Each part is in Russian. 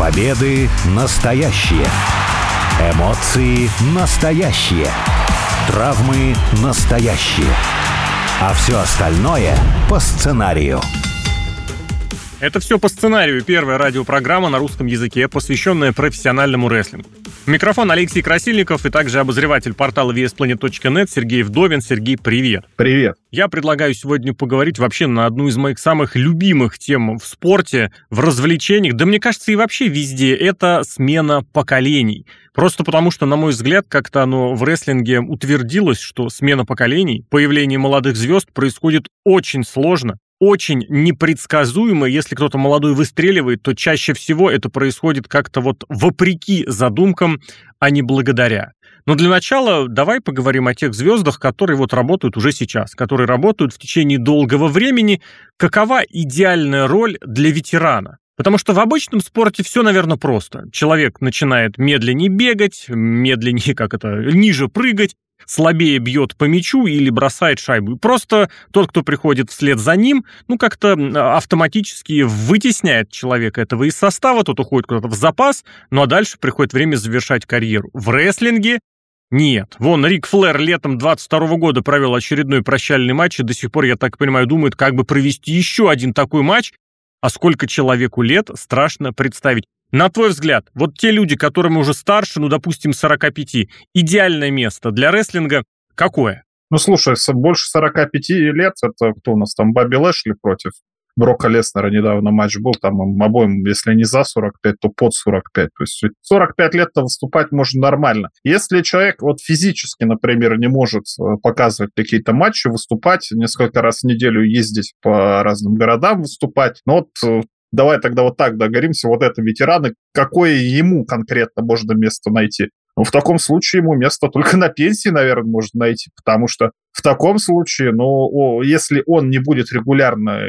Победы настоящие. Эмоции настоящие. Травмы настоящие. А все остальное по сценарию. Это все по сценарию. Первая радиопрограмма на русском языке, посвященная профессиональному рестлингу. Микрофон Алексей Красильников и также обозреватель портала VSPlanet.net Сергей Вдовин. Сергей, привет. Привет. Я предлагаю сегодня поговорить вообще на одну из моих самых любимых тем в спорте, в развлечениях, да мне кажется и вообще везде, это смена поколений. Просто потому, что, на мой взгляд, как-то оно в рестлинге утвердилось, что смена поколений, появление молодых звезд происходит очень сложно, очень непредсказуемо. Если кто-то молодой выстреливает, то чаще всего это происходит как-то вот вопреки задумкам, а не благодаря. Но для начала давай поговорим о тех звездах, которые вот работают уже сейчас, которые работают в течение долгого времени. Какова идеальная роль для ветерана? Потому что в обычном спорте все, наверное, просто. Человек начинает медленнее бегать, медленнее, как это, ниже прыгать, слабее бьет по мячу или бросает шайбу. Просто тот, кто приходит вслед за ним, ну, как-то автоматически вытесняет человека этого из состава, тот уходит куда-то в запас, ну а дальше приходит время завершать карьеру. В рестлинге нет. Вон, Рик Флэр летом 22 года провел очередной прощальный матч, и до сих пор, я так понимаю, думает, как бы провести еще один такой матч, а сколько человеку лет, страшно представить. На твой взгляд, вот те люди, которым уже старше, ну, допустим, 45, идеальное место для рестлинга какое? Ну, слушай, больше 45 лет, это кто у нас там, Баби Лэшли против Брока Леснера недавно матч был, там им обоим, если не за 45, то под 45. То есть 45 лет-то выступать можно нормально. Если человек вот физически, например, не может э, показывать какие-то матчи, выступать, несколько раз в неделю ездить по разным городам выступать, ну вот э, давай тогда вот так договоримся, вот это ветераны, какое ему конкретно можно место найти? Ну, в таком случае ему место только на пенсии, наверное, можно найти, потому что в таком случае, ну, о, если он не будет регулярно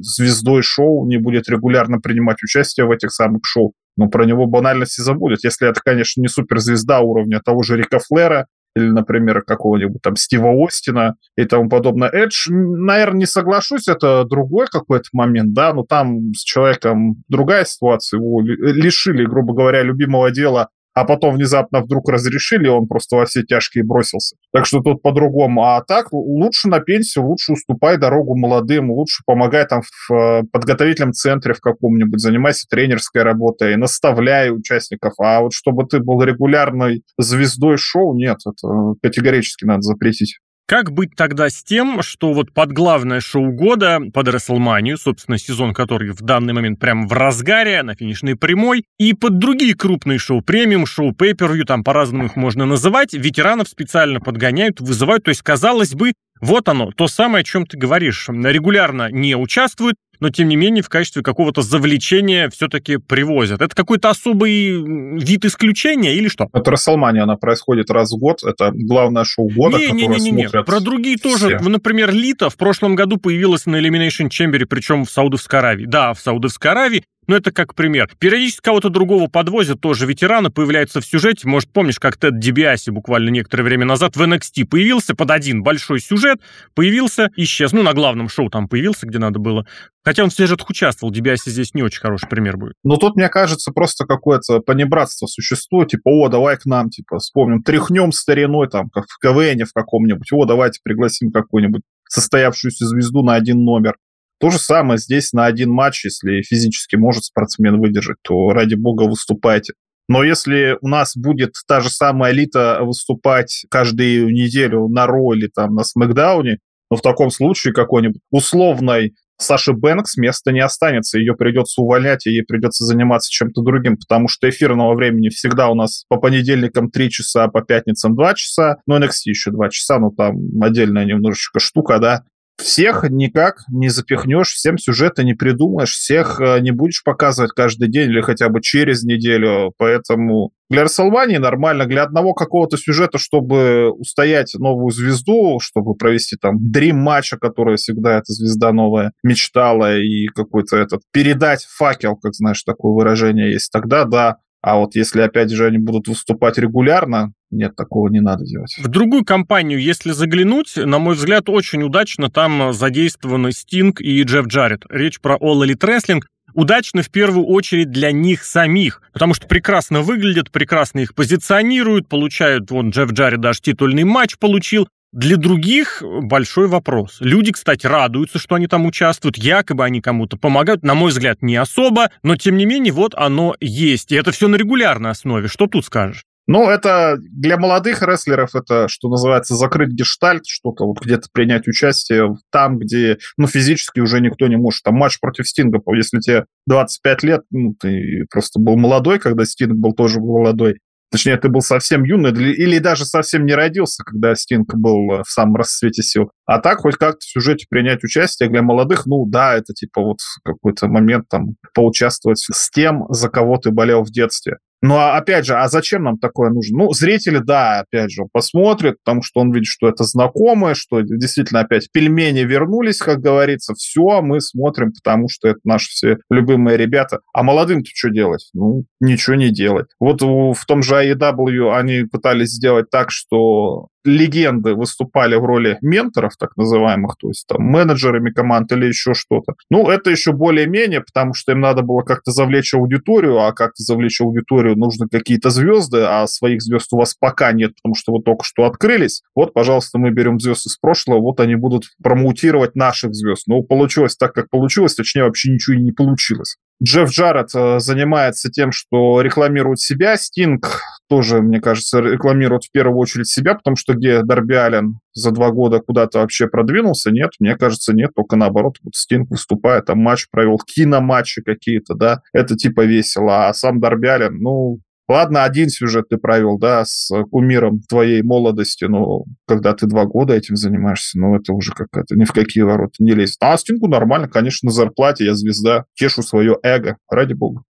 звездой шоу, не будет регулярно принимать участие в этих самых шоу, ну, про него банальности забудет. Если это, конечно, не суперзвезда уровня того же Рика Флера, или, например, какого-нибудь там Стива Остина и тому подобное. Эдж, наверное, не соглашусь, это другой какой-то момент, да, но там с человеком другая ситуация, его лишили, грубо говоря, любимого дела а потом внезапно вдруг разрешили, он просто во все тяжкие бросился. Так что тут по-другому. А так лучше на пенсию, лучше уступай дорогу молодым, лучше помогай там в э, подготовительном центре в каком-нибудь, занимайся тренерской работой, наставляй участников. А вот чтобы ты был регулярной звездой шоу, нет, это категорически надо запретить. Как быть тогда с тем, что вот под главное шоу года, под Расселманию, собственно, сезон, который в данный момент прям в разгаре, на финишной прямой, и под другие крупные шоу, премиум, шоу, пейпервью, там по-разному их можно называть, ветеранов специально подгоняют, вызывают, то есть, казалось бы, вот оно, то самое, о чем ты говоришь. Регулярно не участвуют, но тем не менее в качестве какого-то завлечения все-таки привозят. Это какой-то особый вид исключения или что? Это Расселмания, она происходит раз в год, это главное шоу года, не, не, не, не, не. Про другие все. тоже. Например, Лита в прошлом году появилась на Elimination Chamber, причем в Саудовской Аравии. Да, в Саудовской Аравии, но это как пример. Периодически кого-то другого подвозят, тоже ветераны, появляются в сюжете. Может, помнишь, как Тед Дибиаси буквально некоторое время назад в NXT появился под один большой сюжет, появился, исчез. Ну, на главном шоу там появился, где надо было. Хотя он в сюжетах участвовал, Дибиаси здесь не очень хороший пример будет. Ну, тут, мне кажется, просто какое-то понебратство существует. Типа, о, давай к нам, типа, вспомним, тряхнем стариной, там, как в КВН в каком-нибудь. О, давайте пригласим какую-нибудь состоявшуюся звезду на один номер. То же самое здесь на один матч, если физически может спортсмен выдержать, то ради бога выступайте. Но если у нас будет та же самая элита выступать каждую неделю на Ро или там на Смакдауне, но в таком случае какой-нибудь условной Саши Бэнкс места не останется, ее придется увольнять, и ей придется заниматься чем-то другим, потому что эфирного времени всегда у нас по понедельникам 3 часа, по пятницам 2 часа, ну, NXT еще 2 часа, ну, там отдельная немножечко штука, да, всех никак не запихнешь, всем сюжета не придумаешь, всех э, не будешь показывать каждый день или хотя бы через неделю. Поэтому для Расселмании нормально, для одного какого-то сюжета, чтобы устоять новую звезду, чтобы провести там дрим матча, который всегда эта звезда новая мечтала, и какой-то этот передать факел, как знаешь, такое выражение есть, тогда да, а вот если, опять же, они будут выступать регулярно, нет, такого не надо делать. В другую компанию, если заглянуть, на мой взгляд, очень удачно там задействованы Стинг и Джефф Джаред. Речь про All Elite Wrestling. удачно в первую очередь для них самих, потому что прекрасно выглядят, прекрасно их позиционируют, получают, вон Джефф Джарри даже титульный матч получил, для других большой вопрос. Люди, кстати, радуются, что они там участвуют, якобы они кому-то помогают. На мой взгляд, не особо, но тем не менее, вот оно есть. И это все на регулярной основе. Что тут скажешь? Ну, это для молодых рестлеров это, что называется, закрыть гештальт, что-то вот где-то принять участие там, где, ну, физически уже никто не может. Там матч против Стинга, если тебе 25 лет, ну, ты просто был молодой, когда Стинг был тоже молодой, Точнее, ты был совсем юный или даже совсем не родился, когда Стинг был э, в самом расцвете сил. А так хоть как-то в сюжете принять участие для молодых, ну да, это типа вот какой-то момент там поучаствовать с тем, за кого ты болел в детстве. Ну, а опять же, а зачем нам такое нужно? Ну, зрители, да, опять же, посмотрят, потому что он видит, что это знакомое, что действительно опять пельмени вернулись, как говорится. Все, мы смотрим, потому что это наши все любимые ребята. А молодым-то что делать? Ну, ничего не делать. Вот в том же AEW они пытались сделать так, что легенды выступали в роли менторов, так называемых, то есть там менеджерами команд или еще что-то. Ну, это еще более-менее, потому что им надо было как-то завлечь аудиторию, а как-то завлечь аудиторию нужны какие-то звезды, а своих звезд у вас пока нет, потому что вы только что открылись. Вот, пожалуйста, мы берем звезд из прошлого, вот они будут промоутировать наших звезд. Ну, получилось так, как получилось, точнее, вообще ничего и не получилось. Джефф Джаред э, занимается тем, что рекламирует себя. Стинг тоже, мне кажется, рекламирует в первую очередь себя, потому что где Дарби Аллен за два года куда-то вообще продвинулся? Нет, мне кажется, нет, только наоборот. Вот Стинг выступает, там матч провел, киноматчи какие-то, да, это типа весело. А сам Дарби Аллен, ну, Ладно, один сюжет ты провел, да, с кумиром твоей молодости, но когда ты два года этим занимаешься, ну, это уже какая-то ни в какие ворота не лезет. А Стингу нормально, конечно, на зарплате, я звезда, тешу свое эго, ради бога.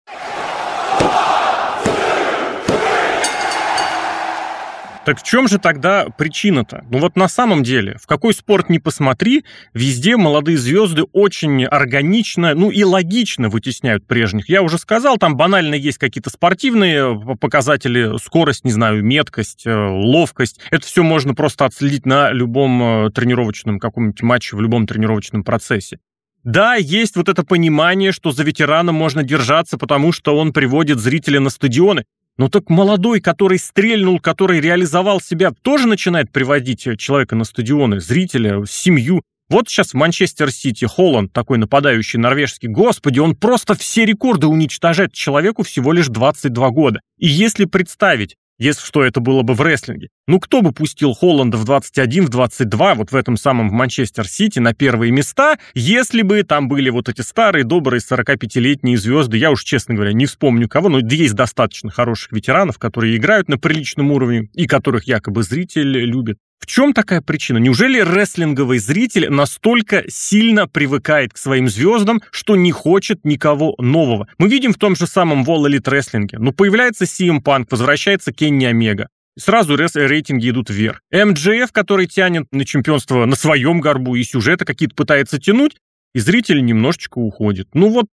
Так в чем же тогда причина-то? Ну вот на самом деле, в какой спорт не посмотри, везде молодые звезды очень органично, ну и логично вытесняют прежних. Я уже сказал, там банально есть какие-то спортивные показатели, скорость, не знаю, меткость, э, ловкость. Это все можно просто отследить на любом э, тренировочном каком-нибудь матче, в любом тренировочном процессе. Да, есть вот это понимание, что за ветераном можно держаться, потому что он приводит зрителя на стадионы. Ну так молодой, который стрельнул, который реализовал себя, тоже начинает приводить э, человека на стадионы, зрителя, семью. Вот сейчас в Манчестер Сити Холланд, такой нападающий норвежский, господи, он просто все рекорды уничтожает человеку всего лишь 22 года. И если представить, если что это было бы в рестлинге. Ну кто бы пустил Холланда в 21, в 22, вот в этом самом в Манчестер-Сити на первые места, если бы там были вот эти старые, добрые 45-летние звезды, я уж, честно говоря, не вспомню кого, но есть достаточно хороших ветеранов, которые играют на приличном уровне и которых якобы зритель любит. В чем такая причина? Неужели рестлинговый зритель настолько сильно привыкает к своим звездам, что не хочет никого нового? Мы видим в том же самом Wall Elite рестлинге. Ну, появляется CM Punk, возвращается Кенни Омега. Сразу рейтинги идут вверх. МДФ, который тянет на чемпионство на своем горбу и сюжеты какие-то пытается тянуть, и зритель немножечко уходит. Ну вот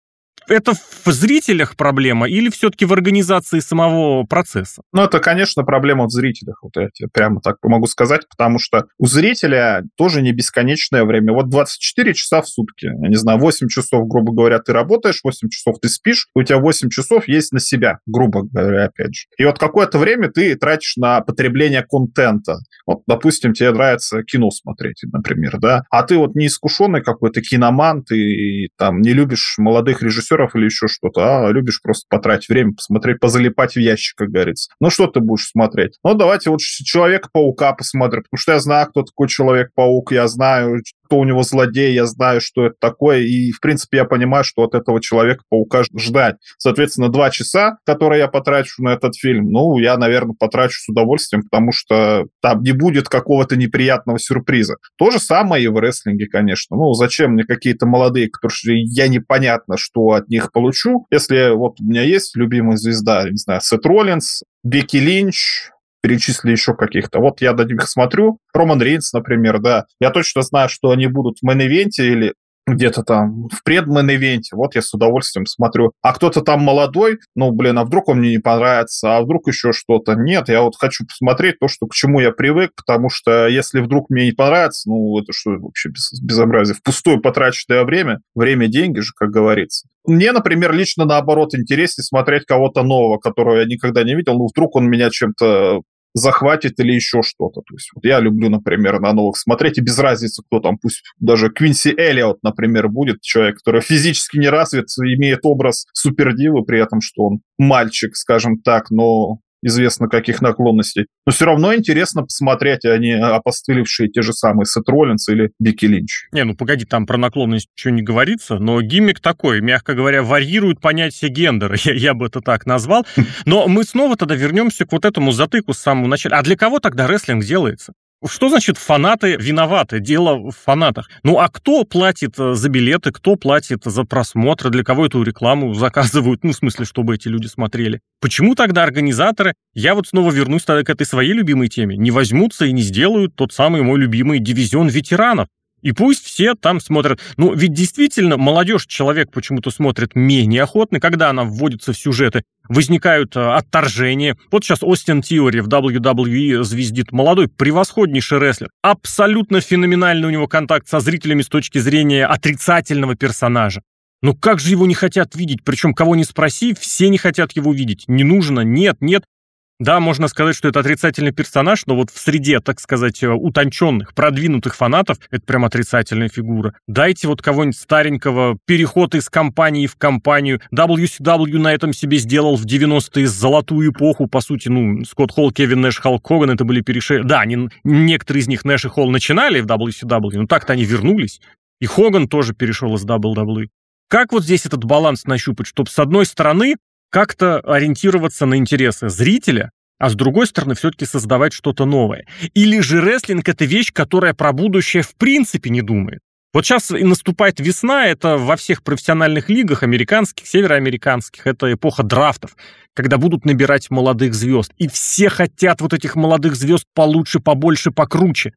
это в зрителях проблема или все-таки в организации самого процесса? Ну, это, конечно, проблема в зрителях, вот я тебе прямо так могу сказать, потому что у зрителя тоже не бесконечное время. Вот 24 часа в сутки, я не знаю, 8 часов, грубо говоря, ты работаешь, 8 часов ты спишь, у тебя 8 часов есть на себя, грубо говоря, опять же. И вот какое-то время ты тратишь на потребление контента. Вот, допустим, тебе нравится кино смотреть, например, да, а ты вот неискушенный какой-то киноман, ты там не любишь молодых режиссеров, режиссеров или еще что-то, а любишь просто потратить время, посмотреть, позалипать в ящик, как говорится. Ну, что ты будешь смотреть? Ну, давайте вот Человека-паука посмотрим, потому что я знаю, кто такой Человек-паук, я знаю, кто у него злодей, я знаю, что это такое, и, в принципе, я понимаю, что от этого Человека-паука ждать. Соответственно, два часа, которые я потрачу на этот фильм, ну, я, наверное, потрачу с удовольствием, потому что там не будет какого-то неприятного сюрприза. То же самое и в рестлинге, конечно. Ну, зачем мне какие-то молодые, которые я непонятно, что от них получу, если вот у меня есть любимая звезда, не знаю, Сет Роллинс, Бекки Линч, перечисли еще каких-то. Вот я до них смотрю. Роман Рейнс, например, да. Я точно знаю, что они будут в main event е или где-то там в пред main event е, вот я с удовольствием смотрю. А кто-то там молодой, ну, блин, а вдруг он мне не понравится, а вдруг еще что-то. Нет, я вот хочу посмотреть то, что, к чему я привык, потому что если вдруг мне не понравится, ну, это что вообще без, безобразие, впустую потраченное время, время – деньги же, как говорится. Мне, например, лично наоборот интереснее смотреть кого-то нового, которого я никогда не видел. Ну, вдруг он меня чем-то захватит или еще что-то. То есть вот я люблю, например, на новых смотреть, и без разницы, кто там, пусть даже Квинси Эллиот, например, будет человек, который физически не развит, имеет образ супердивы, при этом, что он мальчик, скажем так, но известно каких наклонностей. Но все равно интересно посмотреть, а не опостылевшие те же самые Сет Роллинс или Бики Линч. Не, ну погоди, там про наклонность ничего не говорится, но гиммик такой, мягко говоря, варьирует понятие гендера, я, я бы это так назвал. Но мы снова тогда вернемся к вот этому затыку с самого начала. А для кого тогда рестлинг делается? Что значит фанаты виноваты? Дело в фанатах. Ну а кто платит э, за билеты, кто платит за просмотры, для кого эту рекламу заказывают? Ну, в смысле, чтобы эти люди смотрели. Почему тогда организаторы, я вот снова вернусь тогда к этой своей любимой теме, не возьмутся и не сделают тот самый мой любимый дивизион ветеранов? И пусть все там смотрят. Ну, ведь действительно, молодежь человек почему-то смотрит менее охотно, когда она вводится в сюжеты. Возникают э, отторжения. Вот сейчас Остин Тиори в WWE звездит молодой, превосходнейший рестлер. Абсолютно феноменальный у него контакт со зрителями с точки зрения отрицательного персонажа. Ну как же его не хотят видеть? Причем кого не спроси, все не хотят его видеть. Не нужно, нет, нет. Да, можно сказать, что это отрицательный персонаж, но вот в среде, так сказать, э, утонченных, продвинутых фанатов, это прям отрицательная фигура. Дайте вот кого-нибудь старенького, переход из компании в компанию. WCW на этом себе сделал в 90-е золотую эпоху, по сути, ну, Скотт Холл, Кевин Нэш, Халк Хоган, это были переши... Да, они, некоторые из них Нэш и Холл начинали в WCW, но так-то они вернулись. И Хоган тоже перешел из WWE. Как вот здесь этот баланс нащупать, чтобы с одной стороны как-то ориентироваться на интересы зрителя, а с другой стороны все-таки создавать что-то новое. Или же рестлинг — это вещь, которая про будущее в принципе не думает. Вот сейчас и наступает весна, это во всех профессиональных лигах, американских, североамериканских, это эпоха драфтов, когда будут набирать молодых звезд. И все хотят вот этих молодых звезд получше, побольше, покруче.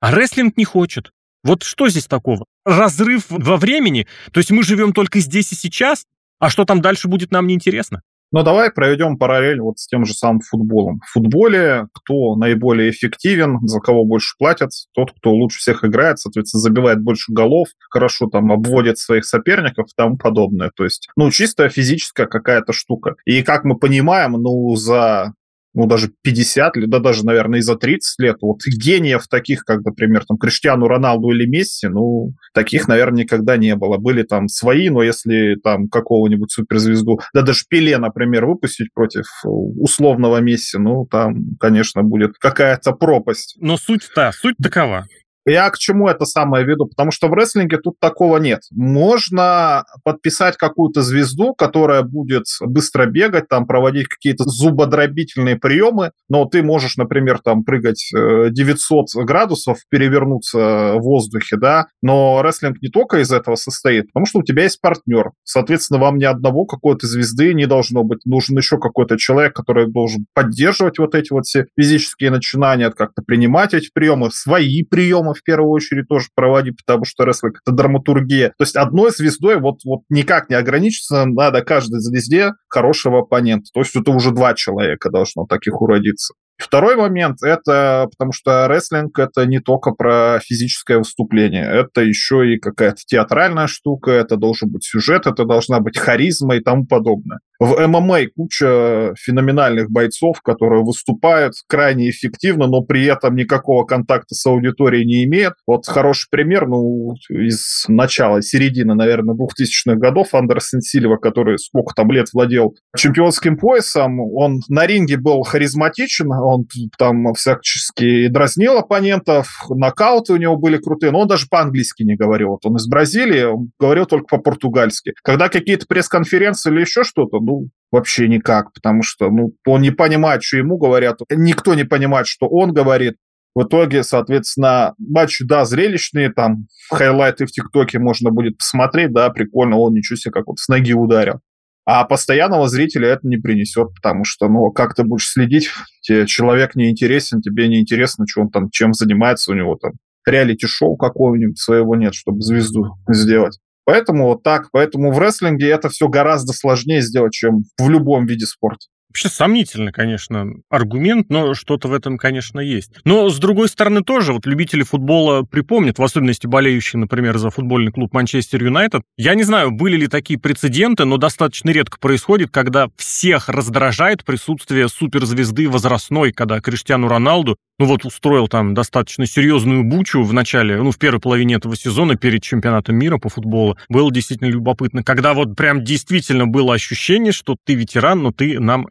А рестлинг не хочет. Вот что здесь такого? Разрыв во времени? То есть мы живем только здесь и сейчас? А что там дальше будет, нам не интересно. Но давай проведем параллель вот с тем же самым футболом. В футболе кто наиболее эффективен, за кого больше платят, тот, кто лучше всех играет, соответственно, забивает больше голов, хорошо там обводит своих соперников и тому подобное. То есть, ну, чисто физическая какая-то штука. И как мы понимаем, ну, за ну, даже 50 лет, да даже, наверное, и за 30 лет. Вот гениев таких, как, например, там, Криштиану Роналду или Месси, ну, таких, наверное, никогда не было. Были там свои, но если там какого-нибудь суперзвезду, да даже Пеле, например, выпустить против условного Месси, ну, там, конечно, будет какая-то пропасть. Но суть-то, суть такова. Я к чему это самое веду? Потому что в рестлинге тут такого нет. Можно подписать какую-то звезду, которая будет быстро бегать, там проводить какие-то зубодробительные приемы, но ты можешь, например, там прыгать 900 э, градусов, перевернуться в воздухе, да, но рестлинг не только из этого состоит, потому что у тебя есть партнер. Соответственно, вам ни одного какой-то звезды не должно быть. Нужен еще какой-то человек, который должен поддерживать вот эти вот все физические начинания, как-то принимать эти приемы, свои приемы в первую очередь тоже проводить, потому что рестлинг — это драматургия. То есть одной звездой вот, вот никак не ограничиться, надо каждой звезде хорошего оппонента. То есть это уже два человека должно таких уродиться. Второй момент — это потому что рестлинг — это не только про физическое выступление, это еще и какая-то театральная штука, это должен быть сюжет, это должна быть харизма и тому подобное. В ММА куча феноменальных бойцов, которые выступают крайне эффективно, но при этом никакого контакта с аудиторией не имеют. Вот хороший пример, ну, из начала, середины, наверное, 2000-х годов Андерсон Сильва, который сколько там лет владел чемпионским поясом, он на ринге был харизматичен, он там всячески дразнил оппонентов, нокауты у него были крутые, но он даже по-английски не говорил. Вот он из Бразилии, он говорил только по-португальски. Когда какие-то пресс-конференции или еще что-то, ну, вообще никак, потому что ну, он не понимает, что ему говорят, никто не понимает, что он говорит. В итоге, соответственно, матчи, да, зрелищные, там, хайлайты в ТикТоке можно будет посмотреть, да, прикольно, он ничего себе, как вот с ноги ударил. А постоянного зрителя это не принесет, потому что, ну, как ты будешь следить, тебе человек не интересен, тебе не интересно, что он там, чем занимается, у него там реалити-шоу какого-нибудь своего нет, чтобы звезду сделать. Поэтому вот так. Поэтому в рестлинге это все гораздо сложнее сделать, чем в любом виде спорта. Вообще сомнительный, конечно, аргумент, но что-то в этом, конечно, есть. Но, с другой стороны, тоже вот любители футбола припомнят, в особенности болеющие, например, за футбольный клуб Манчестер Юнайтед. Я не знаю, были ли такие прецеденты, но достаточно редко происходит, когда всех раздражает присутствие суперзвезды возрастной, когда Криштиану Роналду ну вот устроил там достаточно серьезную бучу в начале, ну в первой половине этого сезона перед чемпионатом мира по футболу. Было действительно любопытно, когда вот прям действительно было ощущение, что ты ветеран, но ты нам.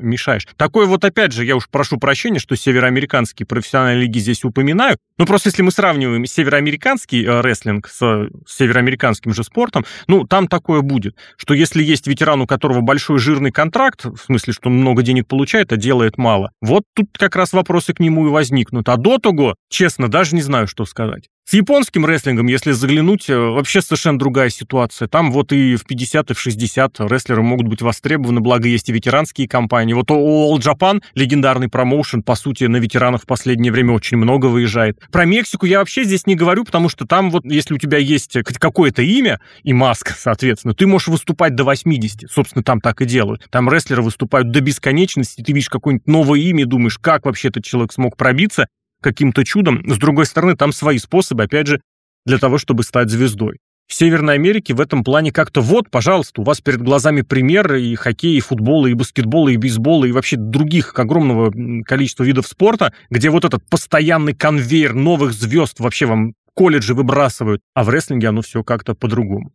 Такое вот опять же, я уж прошу прощения, что североамериканские профессиональные лиги здесь упоминаю, но просто если мы сравниваем североамериканский э, рестлинг с, с североамериканским же спортом, ну там такое будет, что если есть ветеран, у которого большой жирный контракт, в смысле, что он много денег получает, а делает мало, вот тут как раз вопросы к нему и возникнут. А до того, честно, даже не знаю, что сказать. С японским рестлингом, если заглянуть, э, вообще совершенно другая ситуация. Там вот и в 50, и в 60 рестлеры могут быть востребованы, благо есть и ветеранские компании. Вот All Japan, легендарный промоушен, по сути, на ветеранов в последнее время очень много выезжает. Про Мексику я вообще здесь не говорю, потому что там вот, если у тебя есть какое-то имя и маска, соответственно, ты можешь выступать до 80. Собственно, там так и делают. Там рестлеры выступают до бесконечности, ты видишь какое-нибудь новое имя и думаешь, как вообще этот человек смог пробиться, каким-то чудом. С другой стороны, там свои способы, опять же, для того, чтобы стать звездой. В Северной Америке в этом плане как-то вот, пожалуйста, у вас перед глазами примеры и хоккея, и футбола, и баскетбола, и бейсбола, и вообще других огромного количества видов спорта, где вот этот постоянный конвейер новых звезд вообще вам колледжи выбрасывают, а в рестлинге оно все как-то по-другому.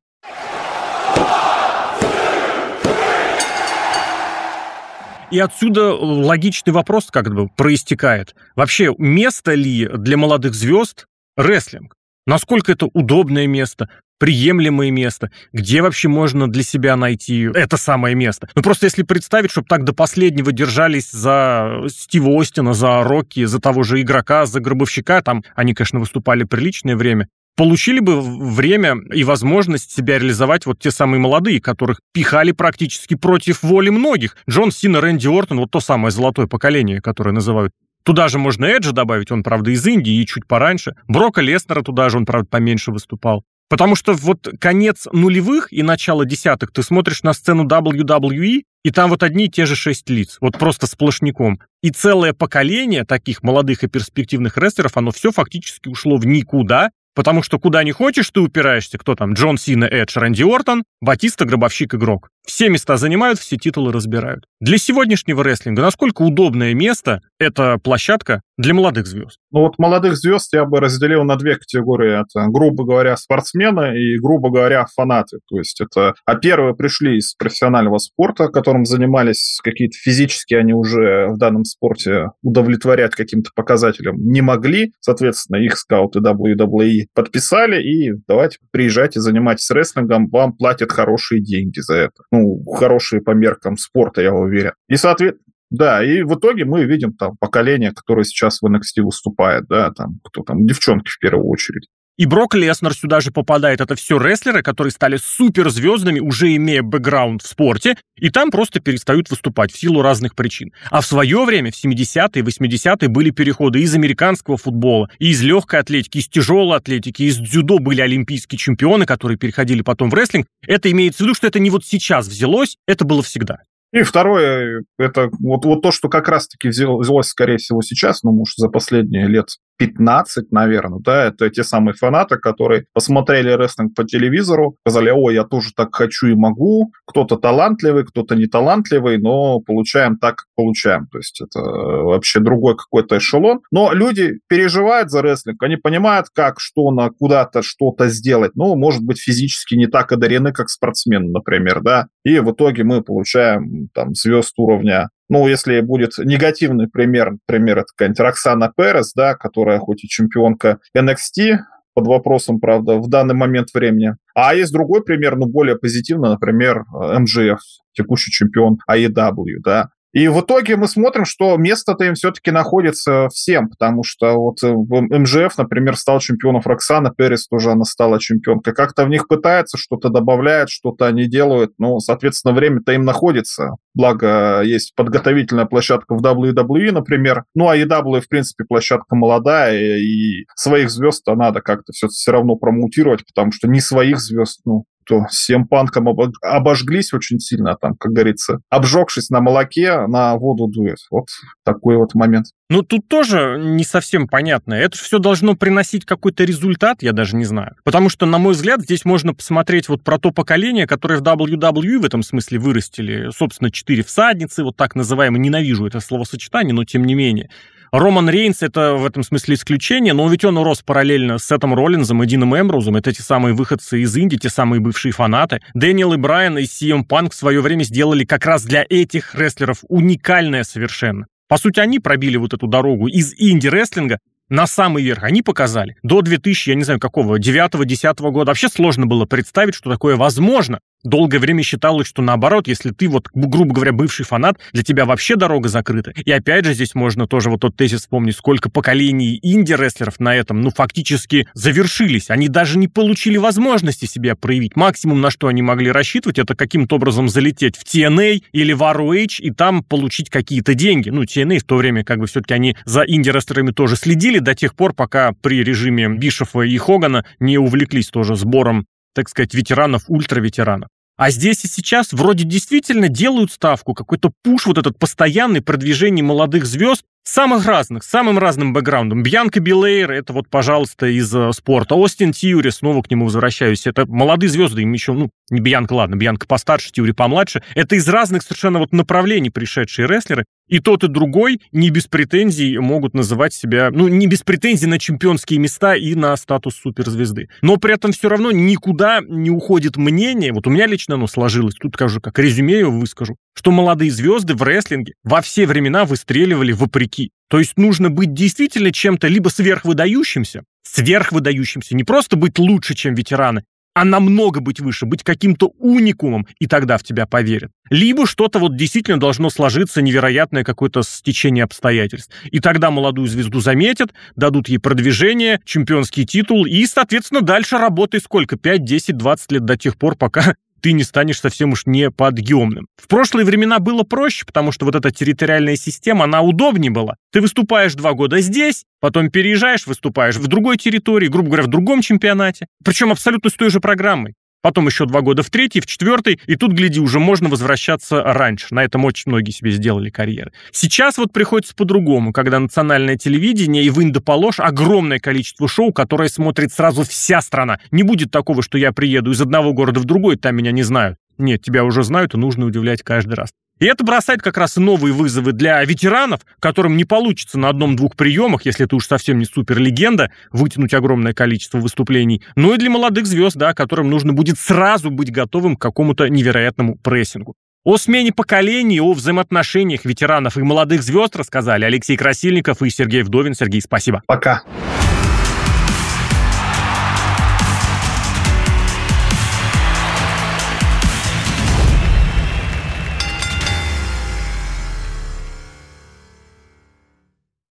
И отсюда логичный вопрос как бы проистекает. Вообще, место ли для молодых звезд рестлинг? Насколько это удобное место, приемлемое место, где вообще можно для себя найти это самое место. Ну просто если представить, чтобы так до последнего держались за Стива Остина, за Рокки, за того же игрока, за Гробовщика, там они, конечно, выступали приличное время, получили бы время и возможность себя реализовать вот те самые молодые, которых пихали практически против воли многих. Джон Сина, Рэнди Ортон, вот то самое золотое поколение, которое называют. Туда же можно Эджа добавить, он, правда, из Индии и чуть пораньше. Брока Леснера туда же, он, правда, поменьше выступал. Потому что вот конец нулевых и начало десятых ты смотришь на сцену WWE, и там вот одни и те же шесть лиц, вот просто сплошняком. И целое поколение таких молодых и перспективных рестлеров, оно все фактически ушло в никуда, Потому что куда не хочешь, ты упираешься. Кто там? Джон Сина, Эдж, Рэнди Ортон, Батиста, Гробовщик, Игрок. Все места занимают, все титулы разбирают. Для сегодняшнего рестлинга насколько удобное место эта площадка для молодых звезд? Ну вот молодых звезд я бы разделил на две категории. Это, грубо говоря, спортсмены и, грубо говоря, фанаты. То есть это... А первые пришли из профессионального спорта, которым занимались какие-то физически, они уже в данном спорте удовлетворять каким-то показателям не могли. Соответственно, их скауты WWE подписали и давайте приезжайте, занимайтесь рестлингом, вам платят хорошие деньги за это. Ну, хорошие по меркам спорта, я уверен. И, соответственно, да, и в итоге мы видим там поколение, которое сейчас в NXT выступает, да, там, кто там, девчонки в первую очередь. И Брок Леснер сюда же попадает. Это все рестлеры, которые стали суперзвездами, уже имея бэкграунд в спорте, и там просто перестают выступать в силу разных причин. А в свое время, в 70-е, 80-е, были переходы из американского футбола, и из легкой атлетики, из тяжелой атлетики, из дзюдо были олимпийские чемпионы, которые переходили потом в рестлинг. Это имеется в виду, что это не вот сейчас взялось, это было всегда. И второе, это вот, вот то, что как раз-таки взялось, скорее всего, сейчас, ну, может, за последние лет 15, наверное, да, это те самые фанаты, которые посмотрели рестлинг по телевизору, сказали, ой, я тоже так хочу и могу, кто-то талантливый, кто-то не талантливый, но получаем так, как получаем. То есть это вообще другой какой-то эшелон. Но люди переживают за рестлинг, они понимают, как, что на куда-то что-то сделать. Ну, может быть, физически не так одарены, как спортсмены, например, да. И в итоге мы получаем там звезд уровня ну, если будет негативный пример, например, это какая-нибудь Роксана Перес, да, которая хоть и чемпионка NXT, под вопросом, правда, в данный момент времени. А есть другой пример, ну, более позитивный, например, МЖФ, текущий чемпион AEW, да. И в итоге мы смотрим, что место-то им все-таки находится всем, потому что вот э, МЖФ, например, стал чемпионом Роксана, Перес тоже она стала чемпионкой. Как-то в них пытаются, что-то добавляют, что-то они делают, ну, соответственно, время-то им находится. Благо, есть подготовительная площадка в WWE, например. Ну, а EW, в принципе, площадка молодая, и своих звезд-то надо как-то все, все равно промоутировать, потому что не своих звезд, ну, то с CM Панком обожглись очень сильно, там, как говорится, обжегшись на молоке, на воду дует. Вот такой вот момент. Ну, тут тоже не совсем понятно. Это все должно приносить какой-то результат, я даже не знаю. Потому что, на мой взгляд, здесь можно посмотреть вот про то поколение, которое в WWE в этом смысле вырастили. Собственно, четыре всадницы, вот так называемые. Ненавижу это словосочетание, но тем не менее. Роман Рейнс это в этом смысле исключение, но ведь он рос параллельно с Сетом Роллинзом и Дином Эмброузом. Это те самые выходцы из Индии, те самые бывшие фанаты. Дэниел и Брайан и CM Панк в свое время сделали как раз для этих рестлеров уникальное совершенно. По сути, они пробили вот эту дорогу из инди-рестлинга на самый верх. Они показали. До 2000, я не знаю какого, 9-10 года вообще сложно было представить, что такое возможно. Долгое время считалось, что наоборот, если ты вот, грубо говоря, бывший фанат, для тебя вообще дорога закрыта. И опять же здесь можно тоже вот тот тезис вспомнить, сколько поколений инди-рестлеров на этом, ну, фактически завершились. Они даже не получили возможности себя проявить. Максимум, на что они могли рассчитывать, это каким-то образом залететь в TNA или в ROH и там получить какие-то деньги. Ну, TNA в то время как бы все-таки они за инди-рестлерами тоже следили до тех пор, пока при режиме Бишофа и Хогана не увлеклись тоже сбором так сказать, ветеранов, ультраветеранов. А здесь и сейчас вроде действительно делают ставку, какой-то пуш, вот этот постоянный продвижение молодых звезд, самых разных, самым разным бэкграундом. Бьянка Билейр, это вот, пожалуйста, из э, спорта. Остин Тьюри, снова к нему возвращаюсь. Это молодые звезды, им еще, ну, Бьянка, ладно, Бьянка постарше, Тьюри помладше. Это из разных совершенно вот направлений пришедшие рестлеры. И тот, и другой не без претензий могут называть себя, ну, не без претензий на чемпионские места и на статус суперзвезды. Но при этом все равно никуда не уходит мнение, вот у меня лично оно сложилось, тут скажу, как резюме я выскажу, что молодые звезды в рестлинге во все времена выстреливали вопреки. То есть нужно быть действительно чем-то либо сверхвыдающимся, сверхвыдающимся, не просто быть лучше, чем ветераны, а намного быть выше, быть каким-то уникумом, и тогда в тебя поверят. Либо что-то вот действительно должно сложиться невероятное какое-то стечение обстоятельств. И тогда молодую звезду заметят, дадут ей продвижение, чемпионский титул, и, соответственно, дальше работай сколько? 5, 10, 20 лет до тех пор, пока ты не станешь совсем уж неподъемным. В прошлые времена было проще, потому что вот эта территориальная система, она удобнее была. Ты выступаешь два года здесь, потом переезжаешь, выступаешь в другой территории, грубо говоря, в другом чемпионате. Причем абсолютно с той же программой потом еще два года в третий, в четвертый, и тут, гляди, уже можно возвращаться раньше. На этом очень многие себе сделали карьеры. Сейчас вот приходится по-другому, когда национальное телевидение и вынь да положь огромное количество шоу, которое смотрит сразу вся страна. Не будет такого, что я приеду из одного города в другой, там меня не знают. Нет, тебя уже знают, и нужно удивлять каждый раз. И это бросает как раз новые вызовы для ветеранов, которым не получится на одном-двух приемах, если ты уж совсем не суперлегенда, вытянуть огромное количество выступлений, но и для молодых звезд, да, которым нужно будет сразу быть готовым к какому-то невероятному прессингу. О смене поколений, о взаимоотношениях ветеранов и молодых звезд рассказали Алексей Красильников и Сергей Вдовин. Сергей, спасибо. Пока.